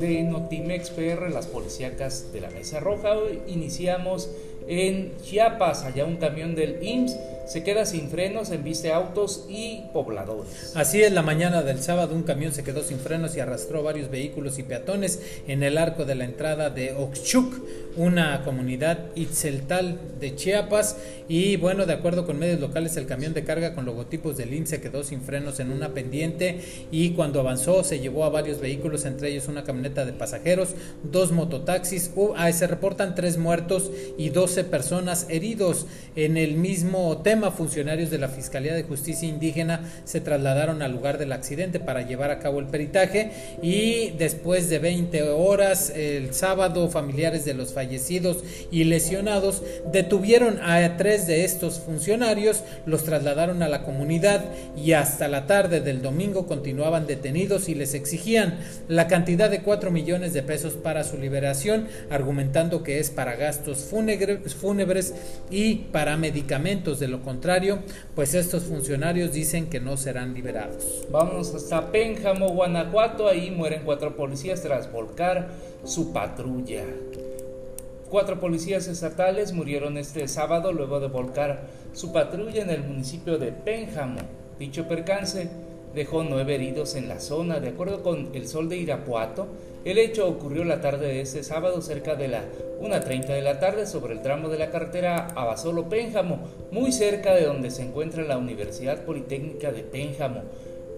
de Notimex PR, las policíacas de la Mesa Roja. Iniciamos en Chiapas, allá un camión del IMSS se queda sin frenos, embiste autos y pobladores. Así es, la mañana del sábado un camión se quedó sin frenos y arrastró varios vehículos y peatones en el arco de la entrada de Oxchuc, una comunidad itzeltal de Chiapas. Y bueno, de acuerdo con medios locales, el camión de carga con logotipos del IMSS se quedó sin frenos en una pendiente y cuando avanzó se llevó a varios vehículos, entre ellos una camioneta de pasajeros, dos mototaxis. Se reportan tres muertos y 12 personas heridos en el mismo hotel funcionarios de la Fiscalía de Justicia Indígena se trasladaron al lugar del accidente para llevar a cabo el peritaje y después de 20 horas el sábado familiares de los fallecidos y lesionados detuvieron a tres de estos funcionarios, los trasladaron a la comunidad y hasta la tarde del domingo continuaban detenidos y les exigían la cantidad de 4 millones de pesos para su liberación, argumentando que es para gastos fúnebres y para medicamentos de lo contrario, pues estos funcionarios dicen que no serán liberados. Vamos hasta Pénjamo, Guanajuato, ahí mueren cuatro policías tras volcar su patrulla. Cuatro policías estatales murieron este sábado luego de volcar su patrulla en el municipio de Pénjamo. Dicho percance dejó nueve heridos en la zona. De acuerdo con el Sol de Irapuato, el hecho ocurrió la tarde de este sábado cerca de la 1.30 de la tarde sobre el tramo de la carretera Abasolo-Pénjamo, muy cerca de donde se encuentra la Universidad Politécnica de Pénjamo.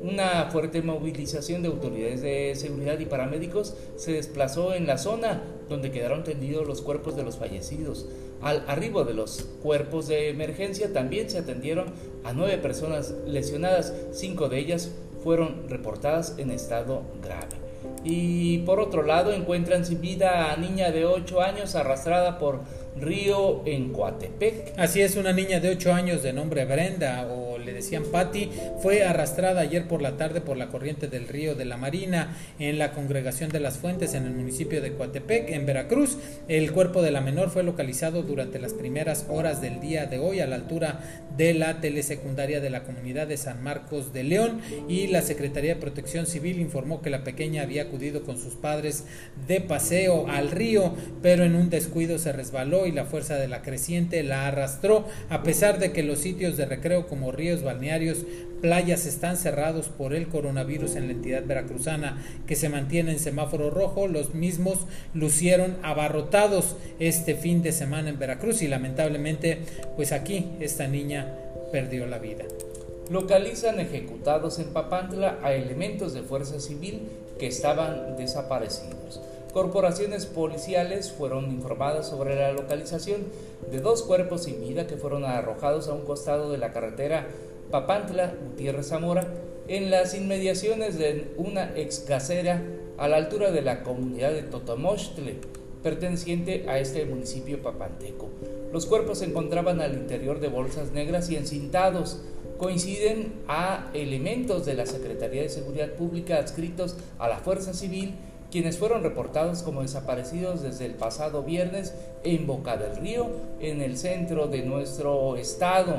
Una fuerte movilización de autoridades de seguridad y paramédicos se desplazó en la zona donde quedaron tendidos los cuerpos de los fallecidos. Al arribo de los cuerpos de emergencia también se atendieron a nueve personas lesionadas, cinco de ellas fueron reportadas en estado grave. Y por otro lado encuentran sin vida a niña de 8 años arrastrada por río en Coatepec. Así es, una niña de 8 años de nombre Brenda le decían Patti, fue arrastrada ayer por la tarde por la corriente del río de la Marina en la congregación de las Fuentes en el municipio de Coatepec, en Veracruz. El cuerpo de la menor fue localizado durante las primeras horas del día de hoy a la altura de la telesecundaria de la comunidad de San Marcos de León y la Secretaría de Protección Civil informó que la pequeña había acudido con sus padres de paseo al río, pero en un descuido se resbaló y la fuerza de la creciente la arrastró, a pesar de que los sitios de recreo como río balnearios, playas están cerrados por el coronavirus en la entidad veracruzana que se mantiene en semáforo rojo. Los mismos lucieron abarrotados este fin de semana en Veracruz y lamentablemente pues aquí esta niña perdió la vida. Localizan ejecutados en Papantla a elementos de fuerza civil que estaban desaparecidos corporaciones policiales fueron informadas sobre la localización de dos cuerpos sin vida que fueron arrojados a un costado de la carretera Papantla, Gutiérrez Zamora, en las inmediaciones de una ex casera a la altura de la comunidad de Totomostle, perteneciente a este municipio papanteco. Los cuerpos se encontraban al interior de bolsas negras y encintados. Coinciden a elementos de la Secretaría de Seguridad Pública adscritos a la Fuerza Civil quienes fueron reportados como desaparecidos desde el pasado viernes en Boca del Río, en el centro de nuestro estado.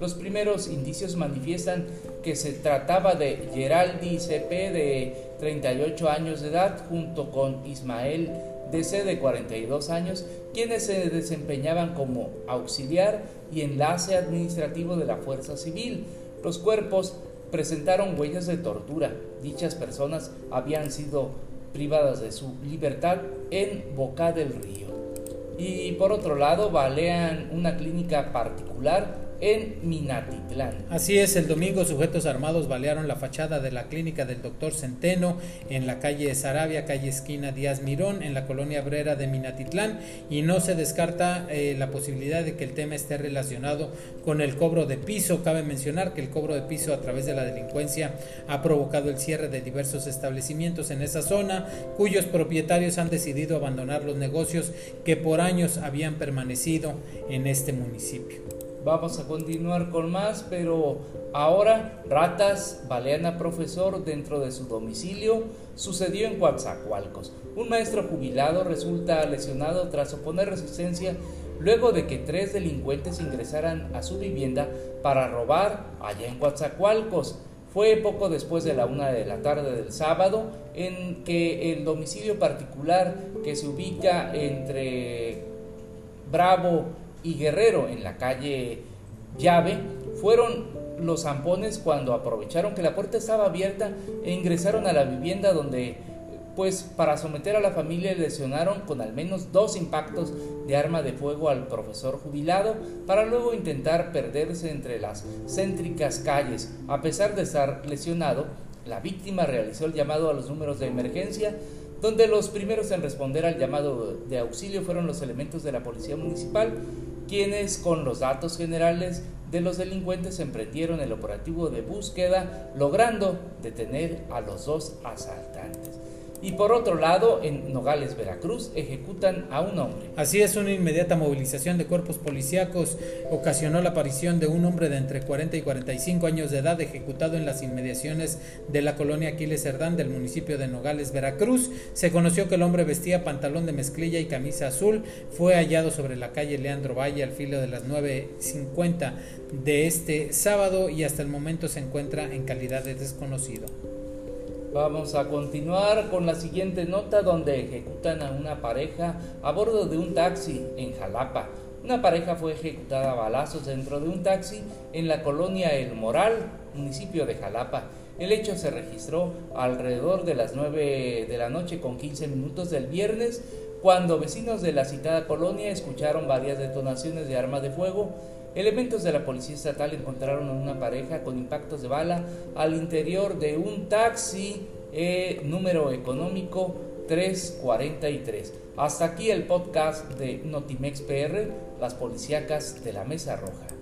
Los primeros indicios manifiestan que se trataba de Geraldi CP de 38 años de edad junto con Ismael DC de 42 años, quienes se desempeñaban como auxiliar y enlace administrativo de la Fuerza Civil. Los cuerpos presentaron huellas de tortura. Dichas personas habían sido privadas de su libertad en Boca del Río. Y por otro lado, balean una clínica particular en Minatitlán. Así es, el domingo sujetos armados balearon la fachada de la clínica del doctor Centeno en la calle Sarabia, calle esquina Díaz Mirón, en la colonia Brera de Minatitlán, y no se descarta eh, la posibilidad de que el tema esté relacionado con el cobro de piso. Cabe mencionar que el cobro de piso a través de la delincuencia ha provocado el cierre de diversos establecimientos en esa zona, cuyos propietarios han decidido abandonar los negocios que por años habían permanecido en este municipio. Vamos a continuar con más, pero ahora ratas balean a profesor dentro de su domicilio. Sucedió en Coatzacoalcos. Un maestro jubilado resulta lesionado tras oponer resistencia luego de que tres delincuentes ingresaran a su vivienda para robar allá en Coatzacoalcos. Fue poco después de la una de la tarde del sábado en que el domicilio particular que se ubica entre Bravo y Guerrero en la calle Llave fueron los zampones cuando aprovecharon que la puerta estaba abierta e ingresaron a la vivienda donde pues para someter a la familia lesionaron con al menos dos impactos de arma de fuego al profesor jubilado para luego intentar perderse entre las céntricas calles. A pesar de estar lesionado, la víctima realizó el llamado a los números de emergencia, donde los primeros en responder al llamado de auxilio fueron los elementos de la policía municipal, quienes con los datos generales de los delincuentes emprendieron el operativo de búsqueda, logrando detener a los dos asaltantes. Y por otro lado, en Nogales, Veracruz, ejecutan a un hombre. Así es, una inmediata movilización de cuerpos policíacos ocasionó la aparición de un hombre de entre 40 y 45 años de edad ejecutado en las inmediaciones de la colonia Aquiles Cerdán del municipio de Nogales, Veracruz. Se conoció que el hombre vestía pantalón de mezclilla y camisa azul. Fue hallado sobre la calle Leandro Valle al filo de las 9.50 de este sábado y hasta el momento se encuentra en calidad de desconocido. Vamos a continuar con la siguiente nota donde ejecutan a una pareja a bordo de un taxi en Jalapa. Una pareja fue ejecutada a balazos dentro de un taxi en la colonia El Moral, municipio de Jalapa. El hecho se registró alrededor de las 9 de la noche con 15 minutos del viernes, cuando vecinos de la citada colonia escucharon varias detonaciones de armas de fuego Elementos de la Policía Estatal encontraron a una pareja con impactos de bala al interior de un taxi eh, número económico 343. Hasta aquí el podcast de Notimex PR, las policíacas de la Mesa Roja.